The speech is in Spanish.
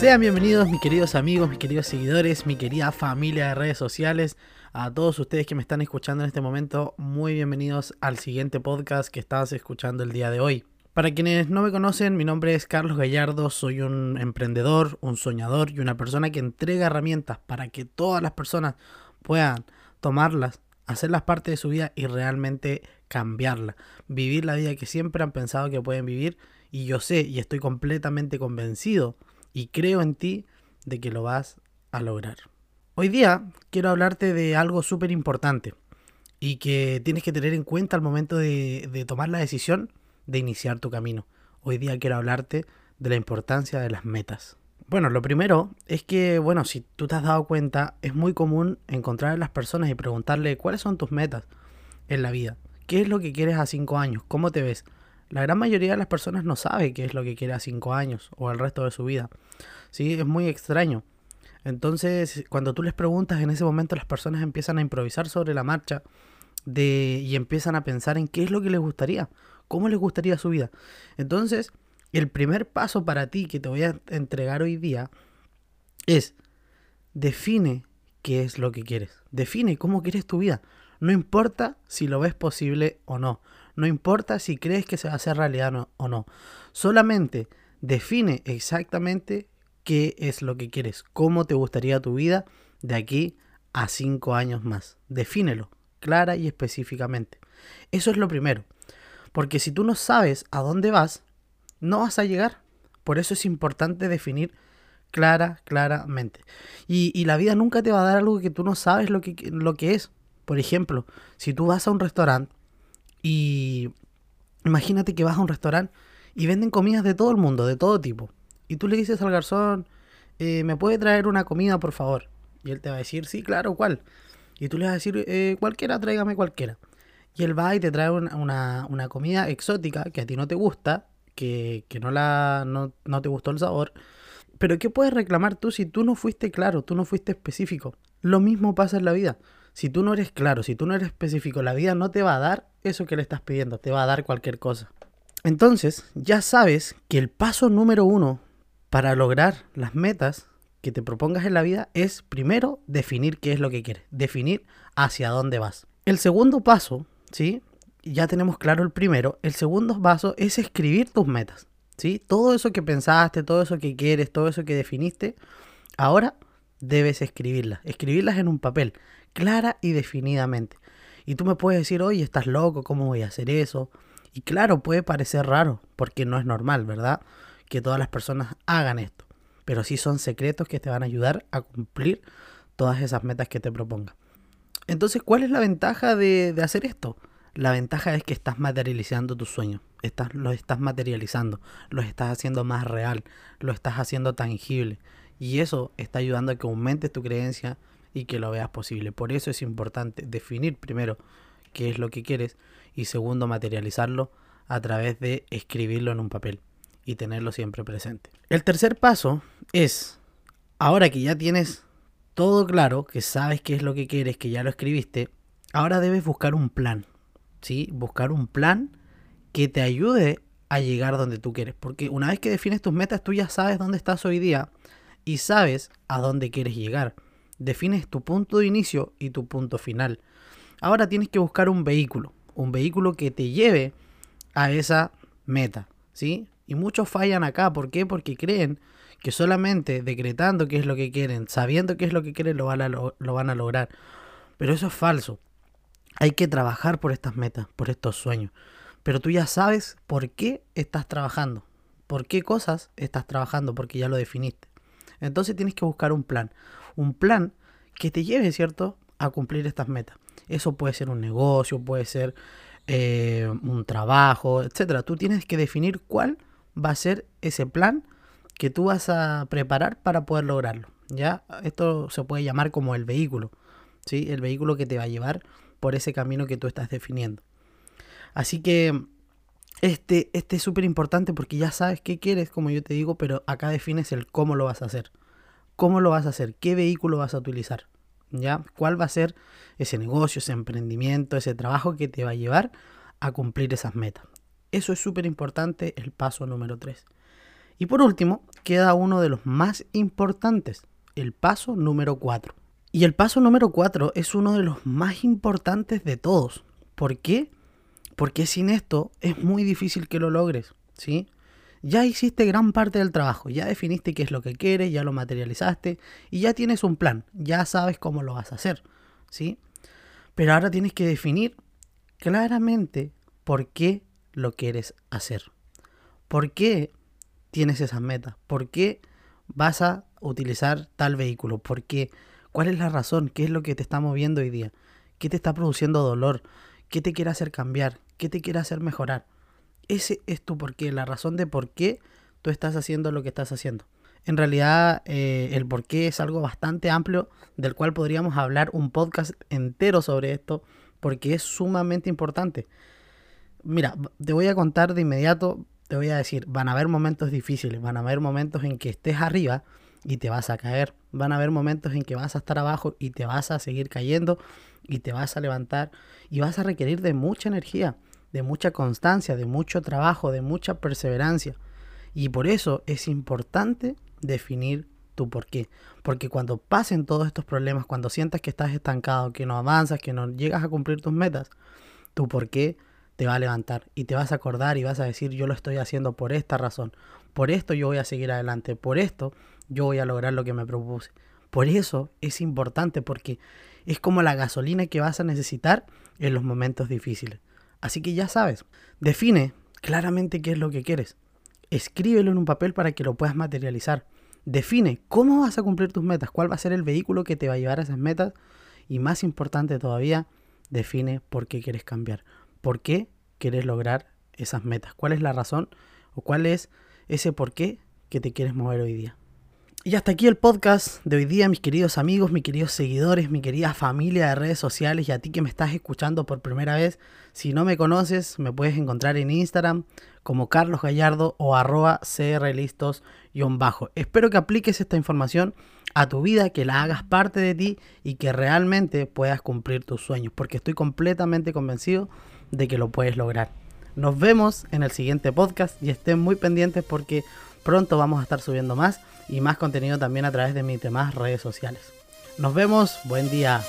Sean bienvenidos mis queridos amigos, mis queridos seguidores, mi querida familia de redes sociales, a todos ustedes que me están escuchando en este momento, muy bienvenidos al siguiente podcast que estás escuchando el día de hoy. Para quienes no me conocen, mi nombre es Carlos Gallardo, soy un emprendedor, un soñador y una persona que entrega herramientas para que todas las personas puedan tomarlas, hacerlas parte de su vida y realmente cambiarla, vivir la vida que siempre han pensado que pueden vivir y yo sé y estoy completamente convencido y creo en ti de que lo vas a lograr. Hoy día quiero hablarte de algo súper importante y que tienes que tener en cuenta al momento de, tomar la decisión de iniciar tu camino. Hoy día quiero hablarte de la importancia de las metas. Bueno, lo primero es que, bueno, si tú te has dado cuenta, es muy común encontrar a las personas y preguntarle cuáles son tus metas en la vida. ¿Qué es lo que quieres a cinco años? ¿Cómo te ves? La gran mayoría de las personas no sabe qué es lo que quiere a 5 años o el resto de su vida. ¿Sí? Es muy extraño. Entonces, cuando tú les preguntas, en ese momento las personas empiezan a improvisar sobre la marcha de, y empiezan a pensar en qué es lo que les gustaría, cómo les gustaría su vida. Entonces, el primer paso para ti que te voy a entregar hoy día es define qué es lo que quieres. Define cómo quieres tu vida. No importa si lo ves posible o no. No importa si crees que se va a hacer realidad o no. Solamente define exactamente qué es lo que quieres, cómo te gustaría tu vida de aquí a cinco años más. Defínelo clara y específicamente. Eso es lo primero. Porque si tú no sabes a dónde vas, no vas a llegar. Por eso es importante definir clara, claramente. Y, la vida nunca te va a dar algo que tú no sabes lo que, lo que es. Por ejemplo, si tú vas a un restaurante y imagínate que vas a un restaurante y venden comidas de todo el mundo, de todo tipo. Y tú le dices al garzón, eh, ¿me puede traer una comida, por favor? Y él te va a decir, sí, claro, ¿cuál? Y tú le vas a decir, eh, cualquiera, tráigame cualquiera. Y él va y te trae una, una, comida exótica que a ti no te gusta, que, que no, la, no, no te gustó el sabor. Pero ¿qué puedes reclamar tú si tú no fuiste claro, tú no fuiste específico? Lo mismo pasa en la vida. Si tú no eres claro, si tú no eres específico, la vida no te va a dar eso que le estás pidiendo, te va a dar cualquier cosa. Entonces, ya sabes que el paso número uno para lograr las metas que te propongas en la vida es primero definir qué es lo que quieres, definir hacia dónde vas. El segundo paso, ¿sí? Ya tenemos claro el primero. El segundo paso es escribir tus metas, ¿sí? Todo eso que pensaste, todo eso que quieres, todo eso que definiste, ahora debes escribirlas. Escribirlas en un papel, clara y definidamente. Y tú me puedes decir, oye, estás loco, ¿cómo voy a hacer eso? Y claro, puede parecer raro, porque no es normal, ¿verdad? Que todas las personas hagan esto. Pero sí son secretos que te van a ayudar a cumplir todas esas metas que te proponga. Entonces, ¿cuál es la ventaja de, de hacer esto? La ventaja es que estás materializando tus sueños, estás, los estás materializando, los estás haciendo más real, lo estás haciendo tangible. Y eso está ayudando a que aumentes tu creencia y que lo veas posible. Por eso es importante definir primero qué es lo que quieres y segundo materializarlo a través de escribirlo en un papel y tenerlo siempre presente. El tercer paso es, ahora que ya tienes todo claro, que sabes qué es lo que quieres, que ya lo escribiste, ahora debes buscar un plan, ¿sí? Buscar un plan que te ayude a llegar donde tú quieres, porque una vez que defines tus metas, tú ya sabes dónde estás hoy día y sabes a dónde quieres llegar defines tu punto de inicio y tu punto final. Ahora tienes que buscar un vehículo, un vehículo que te lleve a esa meta, ¿sí? Y muchos fallan acá, ¿por qué? Porque creen que solamente decretando qué es lo que quieren, sabiendo qué es lo que quieren, lo van a, lo, van a lograr. Pero eso es falso. Hay que trabajar por estas metas, por estos sueños. Pero tú ya sabes por qué estás trabajando, por qué cosas estás trabajando, porque ya lo definiste. Entonces tienes que buscar un plan, un plan que te lleve, ¿cierto?, a cumplir estas metas. Eso puede ser un negocio, puede ser eh, un trabajo, etcétera. Tú tienes que definir cuál va a ser ese plan que tú vas a preparar para poder lograrlo. ¿ya? Esto se puede llamar como el vehículo, ¿sí? El vehículo que te va a llevar por ese camino que tú estás definiendo. Así que este, este es súper importante porque ya sabes qué quieres, como yo te digo, pero acá defines el cómo lo vas a hacer cómo lo vas a hacer, qué vehículo vas a utilizar, ¿ya? ¿Cuál va a ser ese negocio, ese emprendimiento, ese trabajo que te va a llevar a cumplir esas metas? Eso es súper importante, el paso número 3. Y por último, queda uno de los más importantes, el paso número 4. Y el paso número 4 es uno de los más importantes de todos. ¿Por qué? Porque sin esto es muy difícil que lo logres, ¿sí? Ya hiciste gran parte del trabajo, ya definiste qué es lo que quieres, ya lo materializaste y ya tienes un plan, ya sabes cómo lo vas a hacer, ¿sí? Pero ahora tienes que definir claramente por qué lo quieres hacer. ¿Por qué tienes esas metas? ¿Por qué vas a utilizar tal vehículo? ¿Por qué? ¿Cuál es la razón? ¿Qué es lo que te está moviendo hoy día? ¿Qué te está produciendo dolor? ¿Qué te quiere hacer cambiar? ¿Qué te quiere hacer mejorar? Ese es tu porqué, la razón de por qué tú estás haciendo lo que estás haciendo. En realidad, eh, el porqué es algo bastante amplio del cual podríamos hablar un podcast entero sobre esto porque es sumamente importante. Mira, te voy a contar de inmediato, te voy a decir, van a haber momentos difíciles, van a haber momentos en que estés arriba y te vas a caer, van a haber momentos en que vas a estar abajo y te vas a seguir cayendo y te vas a levantar y vas a requerir de mucha energía de mucha constancia, de mucho trabajo, de mucha perseverancia. Y por eso es importante definir tu por qué. Porque cuando pasen todos estos problemas, cuando sientas que estás estancado, que no avanzas, que no llegas a cumplir tus metas, tu por qué te va a levantar y te vas a acordar y vas a decir yo lo estoy haciendo por esta razón. Por esto yo voy a seguir adelante. Por esto yo voy a lograr lo que me propuse. Por eso es importante porque es como la gasolina que vas a necesitar en los momentos difíciles. Así que ya sabes, define claramente qué es lo que quieres. Escríbelo en un papel para que lo puedas materializar. Define cómo vas a cumplir tus metas, cuál va a ser el vehículo que te va a llevar a esas metas. Y más importante todavía, define por qué quieres cambiar. ¿Por qué quieres lograr esas metas? ¿Cuál es la razón o cuál es ese por qué que te quieres mover hoy día? Y hasta aquí el podcast de hoy día, mis queridos amigos, mis queridos seguidores, mi querida familia de redes sociales y a ti que me estás escuchando por primera vez. Si no me conoces, me puedes encontrar en Instagram como Carlos Gallardo o arroba crlistos-bajo. Espero que apliques esta información a tu vida, que la hagas parte de ti y que realmente puedas cumplir tus sueños, porque estoy completamente convencido de que lo puedes lograr. Nos vemos en el siguiente podcast y estén muy pendientes porque pronto vamos a estar subiendo más y más contenido también a través de mis demás redes sociales. Nos vemos, buen día.